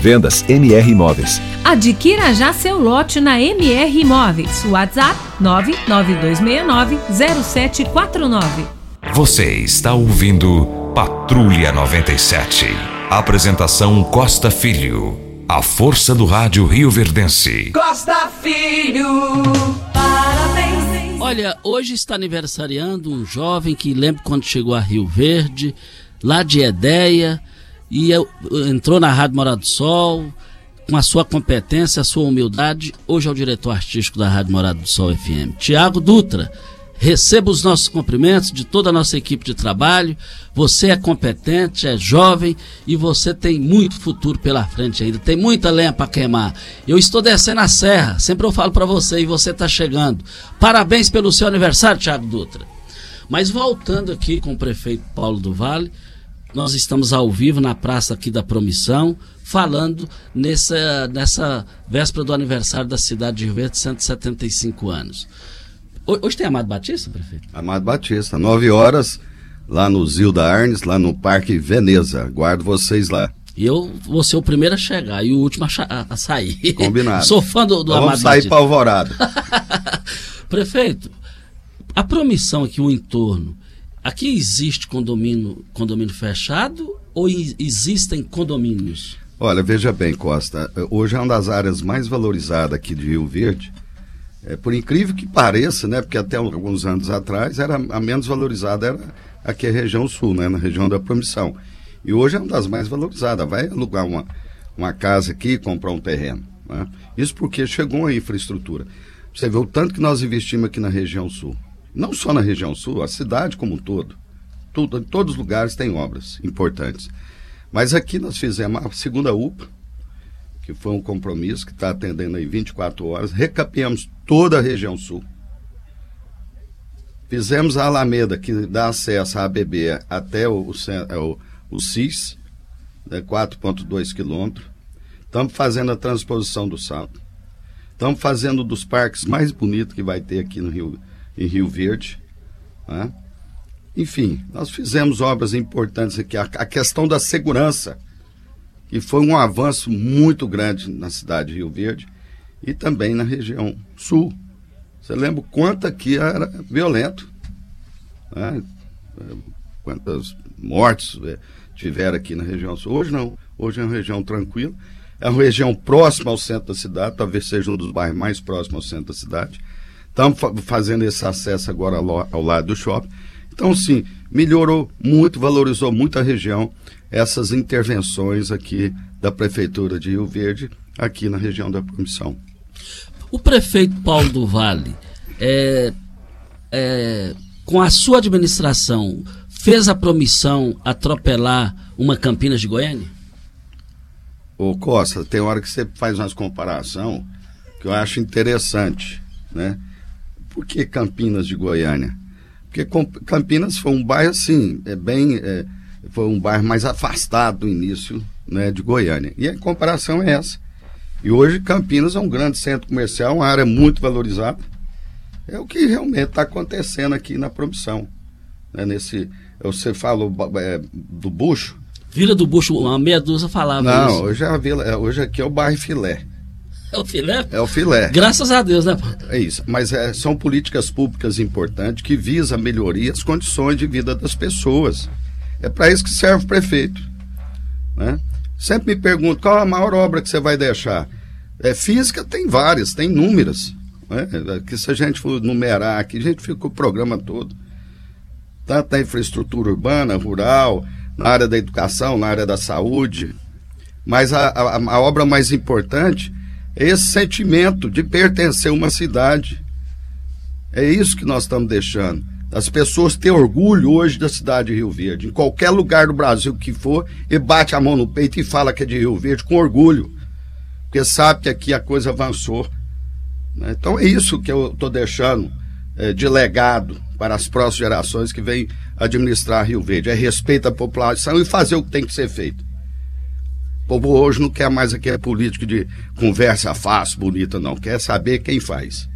S12: Vendas MR Imóveis.
S18: Adquira já seu lote na MR Imóveis. WhatsApp 992690749.
S14: Você está ouvindo Patrulha 97. Apresentação Costa Filho. A força do rádio Rio Verdense.
S9: Costa Filho, parabéns.
S4: Olha, hoje está aniversariando um jovem que lembro quando chegou a Rio Verde, lá de Edéia, e eu, entrou na Rádio Morado do Sol, com a sua competência, a sua humildade. Hoje é o diretor artístico da Rádio Morado do Sol FM, Tiago Dutra. Receba os nossos cumprimentos de toda a nossa equipe de trabalho. Você é competente, é jovem e você tem muito futuro pela frente ainda. Tem muita lenha para queimar. Eu estou descendo a serra, sempre eu falo para você e você está chegando. Parabéns pelo seu aniversário, Tiago Dutra. Mas voltando aqui com o prefeito Paulo do Vale, nós estamos ao vivo na praça aqui da Promissão, falando nessa, nessa véspera do aniversário da cidade de Rio Verde, 175 anos. Hoje tem Amado Batista, prefeito?
S15: Amado Batista, 9 horas, lá no Zilda Arnes, lá no Parque Veneza. Guardo vocês lá.
S4: E eu vou ser o primeiro a chegar e o último a, a sair.
S15: Combinado.
S4: Sou fã do, do
S15: então
S4: Amado
S15: Vamos sair para Alvorada.
S4: prefeito, a promissão aqui, o entorno, aqui existe condomínio, condomínio fechado ou existem condomínios?
S15: Olha, veja bem, Costa, hoje é uma das áreas mais valorizadas aqui de Rio Verde. É, por incrível que pareça, né, porque até alguns anos atrás era a menos valorizada era aqui a região sul, né, na região da Promissão. E hoje é uma das mais valorizadas. Vai alugar uma, uma casa aqui e comprar um terreno. Né? Isso porque chegou a infraestrutura. Você vê o tanto que nós investimos aqui na região sul. Não só na região sul, a cidade como um todo. Tudo, em todos os lugares tem obras importantes. Mas aqui nós fizemos a segunda UPA, que foi um compromisso que está atendendo aí 24 horas. Recapeamos toda a região sul. Fizemos a Alameda, que dá acesso à ABB até o, o, é o, CIS, né, 4,2 quilômetros. Estamos fazendo a transposição do salto. Estamos fazendo dos parques mais bonitos que vai ter aqui no Rio, em Rio Verde. Né? Enfim, nós fizemos obras importantes aqui. A, a, questão da segurança, que foi um avanço muito grande na cidade de Rio Verde e também na região sul. Você lembra quanto aqui era violento? Né? Quantas mortes é, tiveram aqui na região sul? Hoje não. Hoje é uma região tranquila. É uma região próxima ao centro da cidade, talvez seja um dos bairros mais próximos ao centro da cidade. Estamos fazendo esse acesso agora ao, lado do shopping. Então, sim, melhorou muito, valorizou muito a região, essas intervenções aqui da Prefeitura de Rio Verde, aqui na região da Promissão.
S4: O prefeito Paulo do Vale, é, é, com a sua administração, fez a promissão atropelar uma Campinas de Goiânia?
S15: Ô Costa, tem hora que você faz umas comparação que eu acho interessante, né? Por que Campinas de Goiânia? Porque Campinas foi um bairro assim, é bem, é, foi um bairro mais afastado do início, né, de Goiânia. E a comparação é essa. E hoje Campinas é um grande centro comercial, uma área muito valorizada. É o que realmente está acontecendo aqui na promissão. Né? Nesse, você falou é, do Bucho.
S4: Vila do Bucho, uma meia dúzia falava
S15: Não,
S4: isso.
S15: hoje, é a vila, é, hoje aqui é o bairro Filé.
S4: É o filé?
S15: É o filé.
S4: Graças a Deus, né?
S15: É isso. Mas é, são políticas públicas importantes que visam a melhoria as condições de vida das pessoas. É para isso que serve o prefeito. Né? Sempre me pergunto qual a maior obra que você vai deixar. É, física tem várias, tem inúmeras. Né? Que se a gente for numerar aqui, a gente fica o programa todo. Tanto na infraestrutura urbana, rural, na área da educação, na área da saúde. Mas a, a, a obra mais importante é esse sentimento de pertencer a uma cidade. É isso que nós estamos deixando. As pessoas têm orgulho hoje da cidade de Rio Verde. Em qualquer lugar do Brasil que for, e bate a mão no peito e fala que é de Rio Verde com orgulho. Porque sabe que aqui a coisa avançou. Né? Então é isso que eu estou deixando é, de legado para as próximas gerações que vêm administrar Rio Verde. É respeito à população e fazer o que tem que ser feito. O povo hoje não quer mais aqui a política de conversa fácil, bonita, não. Quer saber quem faz.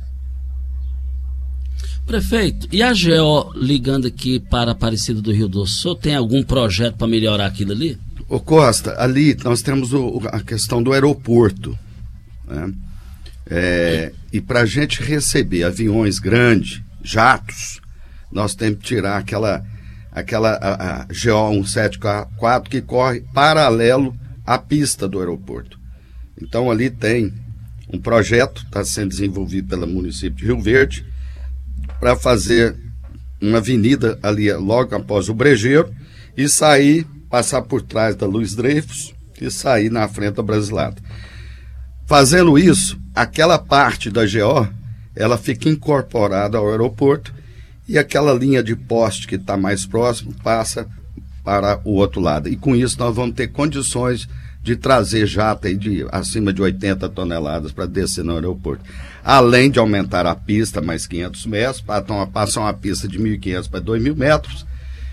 S4: Prefeito, e a GO ligando aqui para Aparecida do Rio Doce, o senhor tem algum projeto para melhorar aquilo ali?
S15: Ô Costa, ali nós temos o, a questão do aeroporto. Né? É, e para a gente receber aviões grandes, jatos, nós temos que tirar aquela, aquela a, a GO 174 que corre paralelo à pista do aeroporto. Então ali tem um projeto, está sendo desenvolvido pelo município de Rio Verde, para fazer uma avenida ali logo após o Brejeiro e sair, passar por trás da Luiz Dreyfus e sair na frente da Brasilata. Fazendo isso, aquela parte da GO, ela fica incorporada ao aeroporto e aquela linha de poste que está mais próximo passa para o outro lado. E com isso nós vamos ter condições de trazer jato aí de acima de 80 toneladas para descer no aeroporto. Além de aumentar a pista mais 500 metros, passar uma pista de 1.500 para 2.000 metros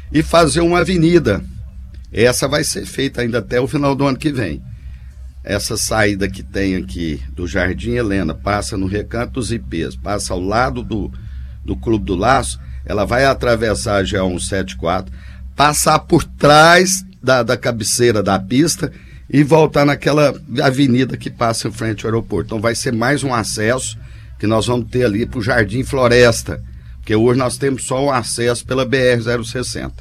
S15: e fazer uma avenida. Essa vai ser feita ainda até o final do ano que vem. Essa saída que tem aqui do Jardim Helena, passa no Recanto dos IPs, passa ao lado do, do Clube do Laço, ela vai atravessar a GO174, passar por trás da, da cabeceira da pista e voltar naquela avenida que passa em frente ao aeroporto. Então vai ser mais um acesso que nós vamos ter ali para o Jardim Floresta, porque hoje nós temos só o acesso pela BR-060.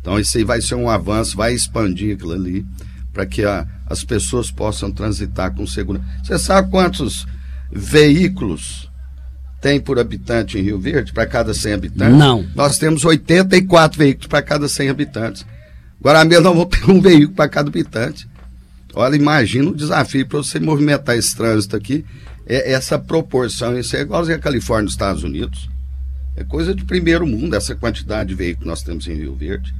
S15: Então isso aí vai ser um avanço, vai expandir aquilo ali para que a, as pessoas possam transitar com segurança. Você sabe quantos veículos tem por habitante em Rio Verde, para cada 100 habitantes?
S4: Não.
S15: Nós temos 84 veículos para cada 100 habitantes. Agora mesmo nós vamos ter um veículo para cada habitante. Olha, imagina o desafio para você movimentar esse trânsito aqui, é essa proporção, isso é igualzinho a Califórnia nos Estados Unidos. É coisa de primeiro mundo, essa quantidade de veículos que nós temos em Rio Verde.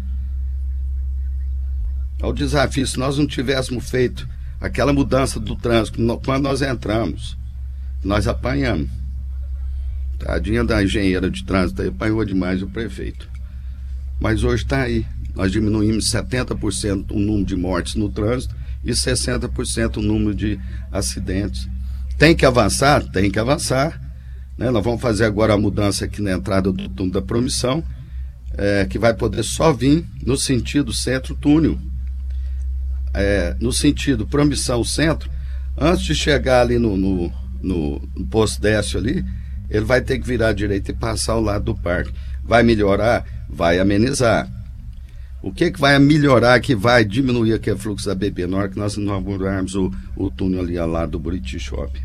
S15: É o desafio, se nós não tivéssemos feito aquela mudança do trânsito, quando nós entramos, nós apanhamos. Tadinha da engenheira de trânsito aí, apanhou demais o prefeito. Mas hoje está aí. Nós diminuímos 70% o número de mortes no trânsito e 60% o número de acidentes. Tem que avançar? Tem que avançar. Né? Nós vamos fazer agora a mudança aqui na entrada do túnel da promissão, é, que vai poder só vir no sentido centro-túnel. É, no sentido promissão-centro, antes de chegar ali no, no, no, posto décio ali, ele vai ter que virar à direita e passar ao lado do parque. Vai melhorar? Vai amenizar. O que, que vai melhorar, que vai diminuir aquele fluxo da BP na hora que nós inaugurarmos o, o túnel ali ao lado do Buriti Shopping?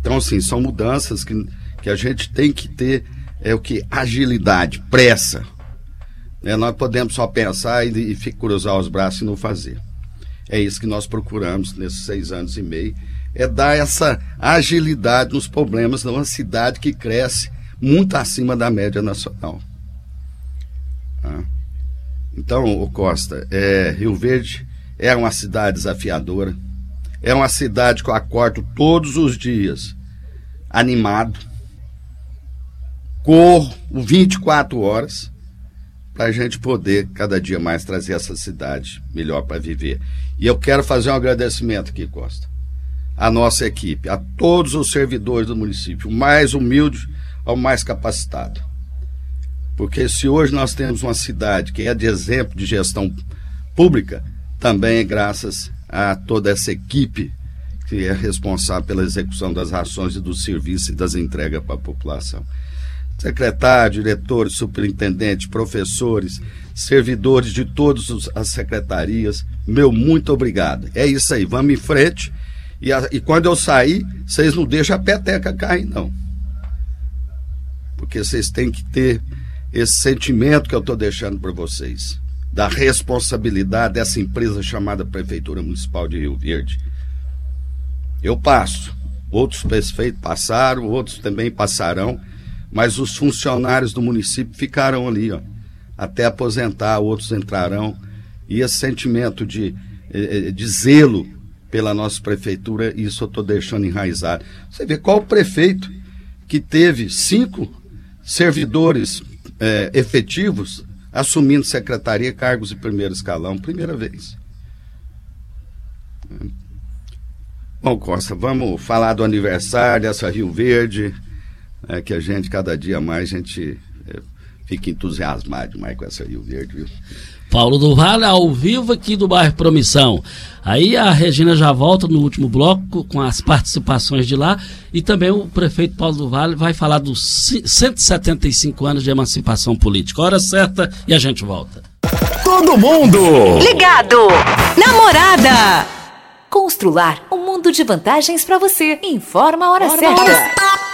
S15: Então, assim, são mudanças que, que a gente tem que ter é o que? Agilidade, pressa. Né? Nós podemos só pensar e, e cruzar os braços e não fazer. É isso que nós procuramos nesses seis anos e meio, é dar essa agilidade nos problemas de uma cidade que cresce muito acima da média nacional. Ah. Então, o Costa, é, Rio Verde é uma cidade desafiadora, é uma cidade que eu acordo todos os dias animado, corro 24 horas para a gente poder cada dia mais trazer essa cidade melhor para viver. E eu quero fazer um agradecimento aqui, Costa, à nossa equipe, a todos os servidores do município, o mais humilde ao mais capacitado. Porque se hoje nós temos uma cidade que é de exemplo de gestão pública, também é graças a toda essa equipe que é responsável pela execução das ações e dos serviços e das entregas para a população. Secretário, diretores, superintendentes, professores, servidores de todas as secretarias, meu muito obrigado. É isso aí, vamos em frente. E, a, e quando eu sair, vocês não deixam a peteca cair, não. Porque vocês têm que ter esse sentimento que eu estou deixando para vocês, da responsabilidade dessa empresa chamada Prefeitura Municipal de Rio Verde. Eu passo, outros prefeitos passaram, outros também passarão, mas os funcionários do município ficaram ali, ó, até aposentar, outros entrarão. E esse sentimento de, eh, eh, de zelo pela nossa prefeitura, isso eu estou deixando enraizado. Você vê qual prefeito que teve cinco servidores é, efetivos assumindo secretaria, cargos de primeiro escalão, primeira vez. Bom, Costa, vamos falar do aniversário dessa Rio Verde, é, que a gente, cada dia mais, a gente é, fico entusiasmado demais com essa Rio Verde, viu?
S4: Paulo do Vale ao vivo aqui do bairro Promissão. Aí a Regina já volta no último bloco com as participações de lá e também o prefeito Paulo do Vale vai falar dos 175 anos de emancipação política. Hora certa e a gente volta.
S2: Todo mundo
S3: ligado. Namorada. Constrular um mundo de vantagens para você. Informa a hora, hora certa.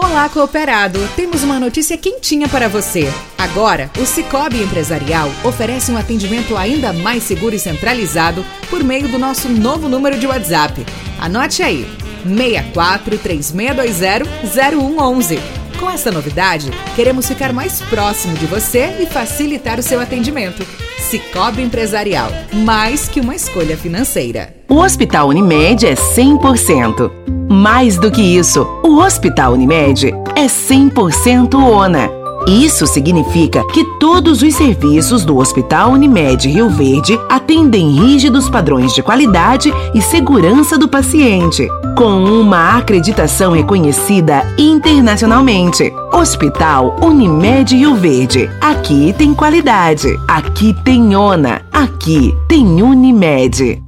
S17: Olá, cooperado! Temos uma notícia quentinha para você. Agora, o Cicobi Empresarial oferece um atendimento ainda mais seguro e centralizado por meio do nosso novo número de WhatsApp. Anote aí: 64 3620 0111. Com essa novidade, queremos ficar mais próximo de você e facilitar o seu atendimento. Cicobi Empresarial, mais que uma escolha financeira.
S16: O Hospital Unimed é 100%. Mais do que isso, o Hospital Unimed é 100% ONA. Isso significa que todos os serviços do Hospital Unimed Rio Verde atendem rígidos padrões de qualidade e segurança do paciente, com uma acreditação reconhecida internacionalmente. Hospital Unimed Rio Verde. Aqui tem qualidade, aqui tem ONA, aqui tem Unimed.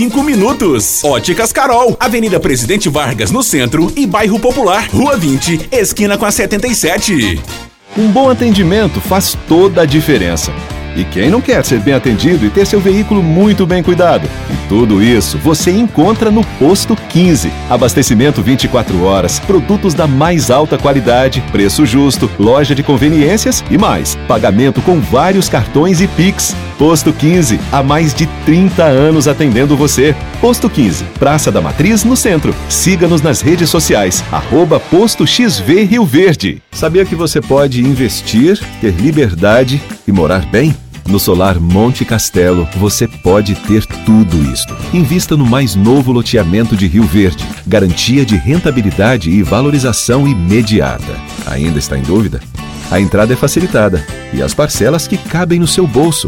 S10: minutos. Óticas Carol, Avenida Presidente Vargas no centro e Bairro Popular, Rua 20, esquina com a 77.
S12: Um bom atendimento faz toda a diferença. E quem não quer ser bem atendido e ter seu veículo muito bem cuidado? E tudo isso você encontra no Posto 15. Abastecimento 24 horas, produtos da mais alta qualidade, preço justo, loja de conveniências e mais. Pagamento com vários cartões e Pix. Posto 15, há mais de 30 anos atendendo você. Posto 15, Praça da Matriz, no centro. Siga-nos nas redes sociais, arroba Posto XV Rio Verde. Sabia que você pode investir, ter liberdade e morar bem? No Solar Monte Castelo, você pode ter tudo isto. Invista no mais novo loteamento de Rio Verde. Garantia de rentabilidade e valorização imediata. Ainda está em dúvida? A entrada é facilitada e as parcelas que cabem no seu bolso.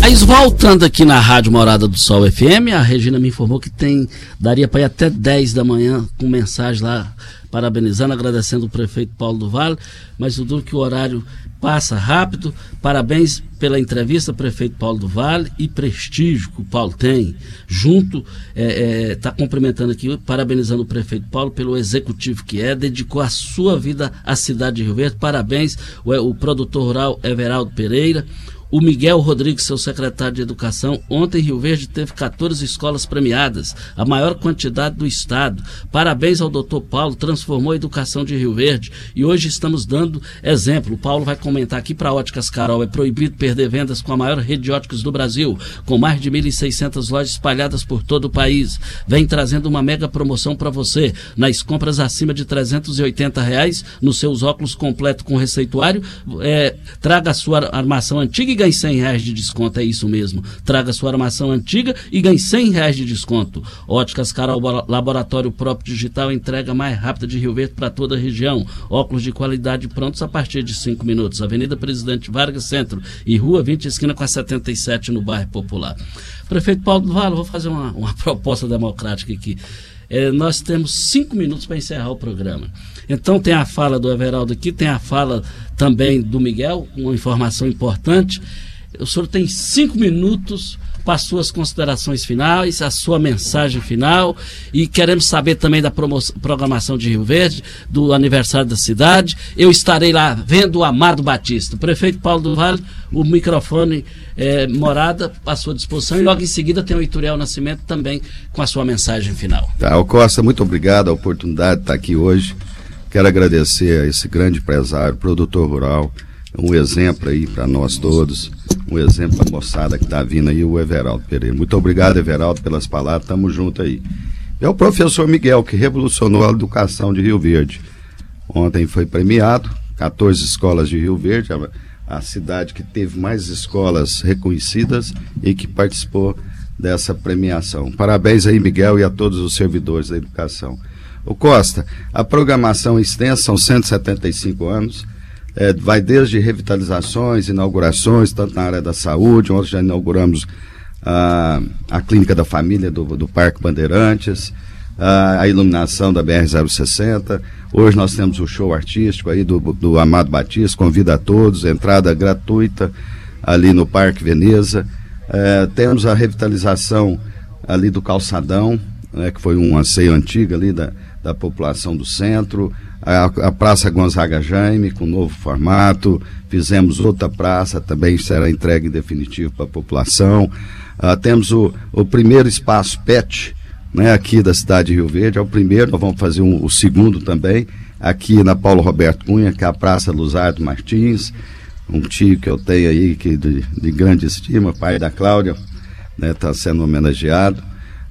S4: Mas voltando aqui na Rádio Morada do Sol FM, a Regina me informou que tem daria para ir até 10 da manhã com mensagem lá parabenizando, agradecendo o prefeito Paulo do Vale, mas o duro que o horário passa rápido. Parabéns pela entrevista, prefeito Paulo do Vale, e prestígio que o Paulo tem. Junto, está é, é, tá cumprimentando aqui, parabenizando o prefeito Paulo pelo executivo que é, dedicou a sua vida à cidade de Rio Verde. Parabéns, o, o produtor rural Everaldo Pereira. O Miguel Rodrigues, seu secretário de Educação, ontem Rio Verde teve 14 escolas premiadas, a maior quantidade do estado. Parabéns ao doutor Paulo, transformou a educação de Rio Verde e hoje estamos dando exemplo. O Paulo vai comentar aqui para Óticas Carol, é proibido perder vendas com a maior rede de óticas do Brasil, com mais de 1.600 lojas espalhadas por todo o país. Vem trazendo uma mega promoção para você. Nas compras acima de 380 reais, nos seus óculos completo com receituário, é, traga a sua armação antiga e ganhe 100 reais de desconto, é isso mesmo. Traga sua armação antiga e ganhe 100 reais de desconto. Óticas Carol Laboratório Próprio Digital entrega mais rápida de Rio Verde para toda a região. Óculos de qualidade prontos a partir de 5 minutos. Avenida Presidente Vargas Centro e Rua 20, esquina com a 77 no bairro Popular. Prefeito Paulo do vou fazer uma, uma proposta democrática aqui. É, nós temos cinco minutos para encerrar o programa. Então tem a fala do Everaldo aqui, tem a fala também do Miguel, uma informação importante. O senhor tem cinco minutos para as suas considerações finais, a sua mensagem final e queremos saber também da programação de Rio Verde, do aniversário da cidade. Eu estarei lá vendo o Amado Batista. O prefeito Paulo do Vale, o microfone é, morada à sua disposição e logo em seguida tem o Ituriel Nascimento também com a sua mensagem final.
S15: Tá, Costa, muito obrigado a oportunidade de estar aqui hoje. Quero agradecer a esse grande empresário, produtor rural, um exemplo aí para nós todos, um exemplo para a moçada que está vindo aí, o Everaldo Pereira. Muito obrigado, Everaldo, pelas palavras, tamo junto aí. É o professor Miguel, que revolucionou a educação de Rio Verde. Ontem foi premiado, 14 escolas de Rio Verde, a, a cidade que teve mais escolas reconhecidas e que participou dessa premiação. Parabéns aí, Miguel, e a todos os servidores da educação. O Costa, a programação extensa são 175 anos, é, vai desde revitalizações, inaugurações, tanto na área da saúde, onde já inauguramos a, a clínica da família do, do Parque Bandeirantes, a, a iluminação da BR-060. Hoje nós temos o show artístico aí do, do Amado Batista, convida a todos, entrada gratuita ali no Parque Veneza. É, temos a revitalização ali do calçadão, né, que foi um anseio antigo ali da, da população do centro, a, a, Praça Gonzaga Jaime, com novo formato, fizemos outra praça, também será entregue em definitivo para a população. Uh, temos o, o primeiro espaço PET, né, aqui da cidade de Rio Verde, é o primeiro, nós vamos fazer um, o segundo também, aqui na Paulo Roberto Cunha, que é a Praça Luzardo Martins, um tio que eu tenho aí, que de, de grande estima, pai da Cláudia, está né, tá sendo homenageado.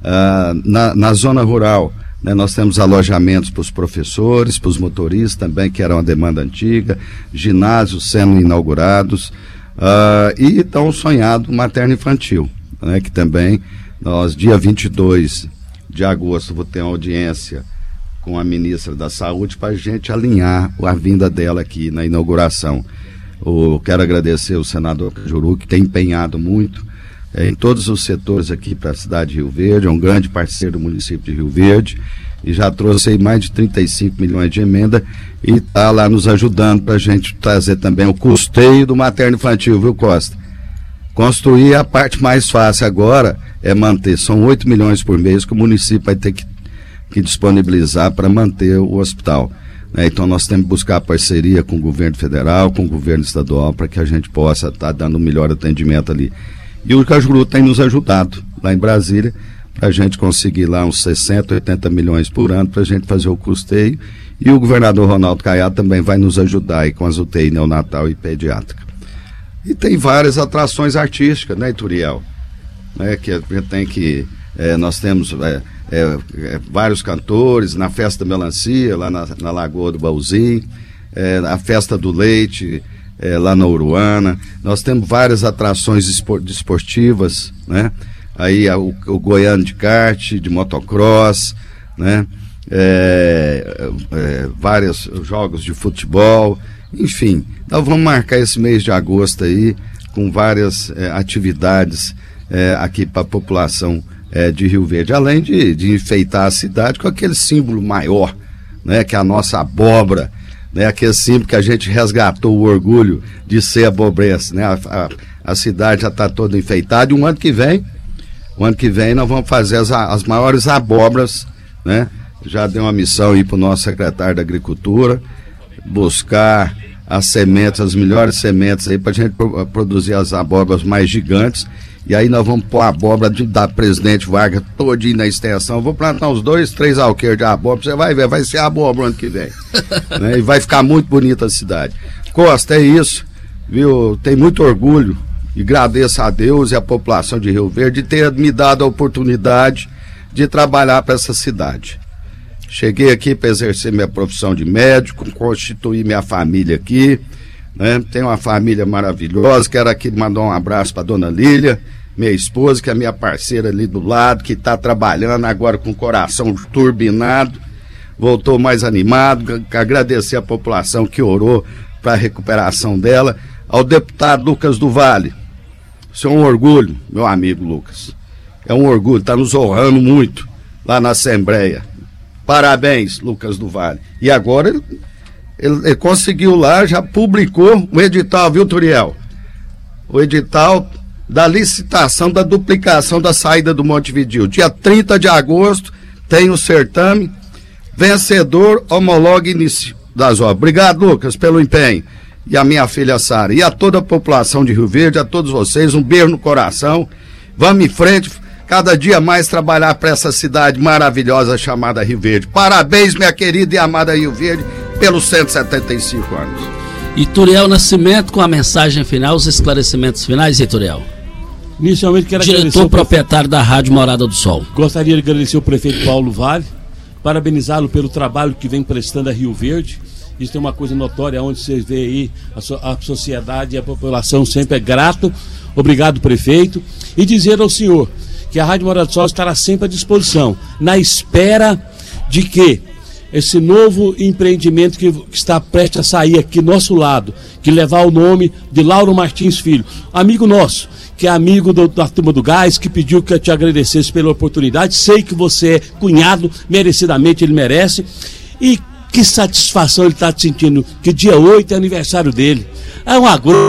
S15: Uh, na, na zona rural, né, nós temos alojamentos para os professores, para os motoristas também, que era uma demanda antiga, ginásios sendo inaugurados, uh, e tão sonhado materno infantil, né, que também nós, dia 22 de agosto, vou ter uma audiência com a ministra da Saúde para a gente alinhar a vinda dela aqui na inauguração. Eu quero agradecer o senador Juru, que tem empenhado muito em todos os setores aqui para a cidade de Rio Verde, é um grande parceiro do município de Rio Verde e já trouxe mais de 35 milhões de emenda e está lá nos ajudando para a gente trazer também o custeio do materno infantil, viu Costa? Construir a parte mais fácil agora é manter, são 8 milhões por mês que o município vai ter que, que disponibilizar para manter o hospital. Né? Então nós temos que buscar parceria com o governo federal, com o governo estadual, para que a gente possa estar tá dando um melhor atendimento ali. E o Cajuru tem nos ajudado lá em Brasília para a gente conseguir lá uns 60, 80 milhões por ano para a gente fazer o custeio. E o governador Ronaldo Caiado também vai nos ajudar aí com as UTI neonatal e pediátrica. E tem várias atrações artísticas, né, Ituriel? Né, que a gente tem que. É, nós temos é, é, vários cantores na festa da melancia, lá na, na Lagoa do Baúzinho, é, a festa do leite, é, lá na Uruana. Nós temos várias atrações esportivas, né? Aí o, o Goiano de kart, de motocross, né? É, é, vários jogos de futebol, enfim. Nós vamos marcar esse mês de agosto aí com várias atividades aqui para a população de Rio Verde, além de, de enfeitar a cidade com aquele símbolo maior, né? Que é a nossa abóbora, né? Aquele símbolo que a gente resgatou o orgulho de ser abobrense, né? A, a, a cidade já está toda enfeitada e um ano que vem, o ano que vem nós vamos fazer as, as maiores abóboras, né? Já deu uma missão aí para o nosso secretário da Agricultura, buscar as sementes, as melhores sementes aí para a gente produzir as abóboras mais gigantes. E aí nós vamos pôr a abóbora de, da presidente Vargas todinha na extensão. Eu vou plantar uns dois, três alqueires de abóbora, você vai ver, vai ser abóbora ano que vem. né? E vai ficar muito bonita a cidade. Costa, é isso, viu? Tem muito orgulho e agradeço a Deus e a população de Rio Verde de ter me dado a oportunidade de trabalhar para essa cidade. Cheguei aqui para exercer minha profissão de médico, constituir minha família aqui. Né? Tenho uma família maravilhosa. Quero aqui mandar um abraço para dona Lília, minha esposa, que é minha parceira ali do lado, que está trabalhando agora com o coração turbinado. Voltou mais animado. Agradecer a população que orou para a recuperação dela. Ao deputado Lucas do Vale. Isso é um orgulho, meu amigo Lucas. É um orgulho, está nos honrando muito lá na Assembleia. Parabéns, Lucas do Vale. E agora ele, ele, conseguiu lá, já publicou o edital, viu, Turiel? O edital da licitação da duplicação da saída do Montevidil. Dia 30 de agosto tem o certame. Vencedor homologa início das obras. Obrigado, Lucas, pelo empenho. E a minha filha Sara. E a toda a população de Rio Verde, a todos vocês, um beijo no coração. Vamos em frente cada dia mais trabalhar para essa cidade maravilhosa chamada Rio Verde. Parabéns, minha querida e amada Rio Verde, pelos 175 anos.
S4: E Turiel Nascimento com a mensagem final, os esclarecimentos finais, e Turiel.
S19: Inicialmente quero
S4: Diretor proprietário da Rádio Morada do Sol.
S19: Gostaria de agradecer o prefeito Paulo Vale, parabenizá-lo pelo trabalho que vem prestando a Rio Verde. Isso é uma coisa notória, onde você vê aí a, so, a sociedade e a população sempre é grato. Obrigado, prefeito. E dizer ao senhor que a Rádio Morada do Sol estará sempre à disposição, na espera de que esse novo empreendimento que, que, está prestes a sair aqui nosso lado, que levar o nome de Lauro Martins Filho, amigo nosso, que é amigo do, da turma do gás, que pediu que eu te agradecesse pela oportunidade. Sei que você é cunhado, merecidamente ele merece. E que satisfação ele está sentindo, que dia 8 é aniversário dele. É um agrosso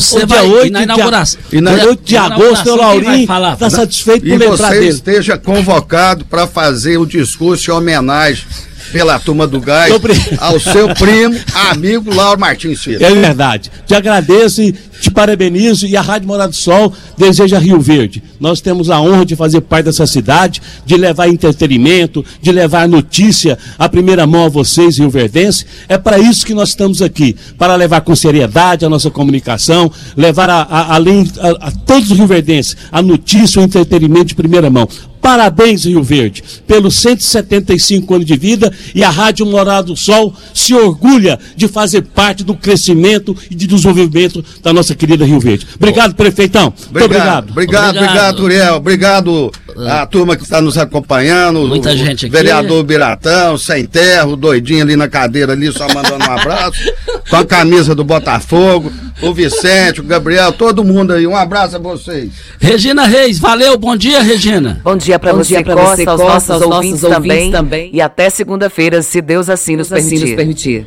S4: você vai 8 na inauguração.
S19: E na 8 de agosto, o Laurinho está satisfeito por lembrar dele. E
S15: você esteja convocado para fazer o discurso em homenagem pela turma do gás ao seu primo, amigo Lauro Martins Filho.
S19: É verdade. Te agradeço e te parabenizo e a Rádio Morada do Sol deseja Rio Verde. Nós temos a honra de fazer parte dessa cidade, de levar entretenimento, de levar notícia à primeira mão a vocês, Rio Verdense. É para isso que nós estamos aqui, para levar com seriedade a nossa comunicação, levar a, a, além a, a todos os rioverdenses a notícia, o entretenimento de primeira mão. Parabéns, Rio Verde, pelos 175 anos de vida e a Rádio Morada do Sol se orgulha de fazer parte do crescimento e de desenvolvimento da nossa querida Rio Verde. Obrigado, prefeitão.
S15: Obrigado, obrigado. Obrigado, obrigado, Uriel. Obrigado a turma que está nos acompanhando.
S4: Muita
S15: o,
S4: gente aqui.
S15: Vereador Biratão, sem terra, doidinho ali na cadeira ali, só mandando um abraço. com a camisa do Botafogo, o Vicente, o Gabriel, todo mundo aí. Um abraço a vocês.
S4: Regina Reis, valeu, bom dia, Regina.
S5: Bom dia para você, Costa, você, aos nossos, aos ouvintes, ouvintes também, também. E até segunda-feira, se Deus assim nos permitir. Assim nos permitir.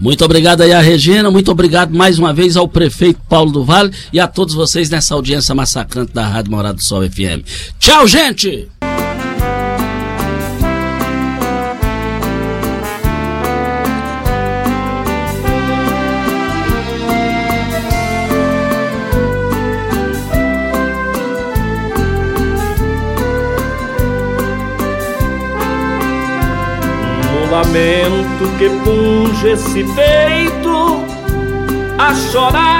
S4: Muito obrigado aí a Regina, muito obrigado mais uma vez ao prefeito Paulo do Vale e a todos vocês nessa audiência massacrante da Rádio Morado do Sol FM. Tchau, gente!
S20: Lamento que punge esse peito a chorar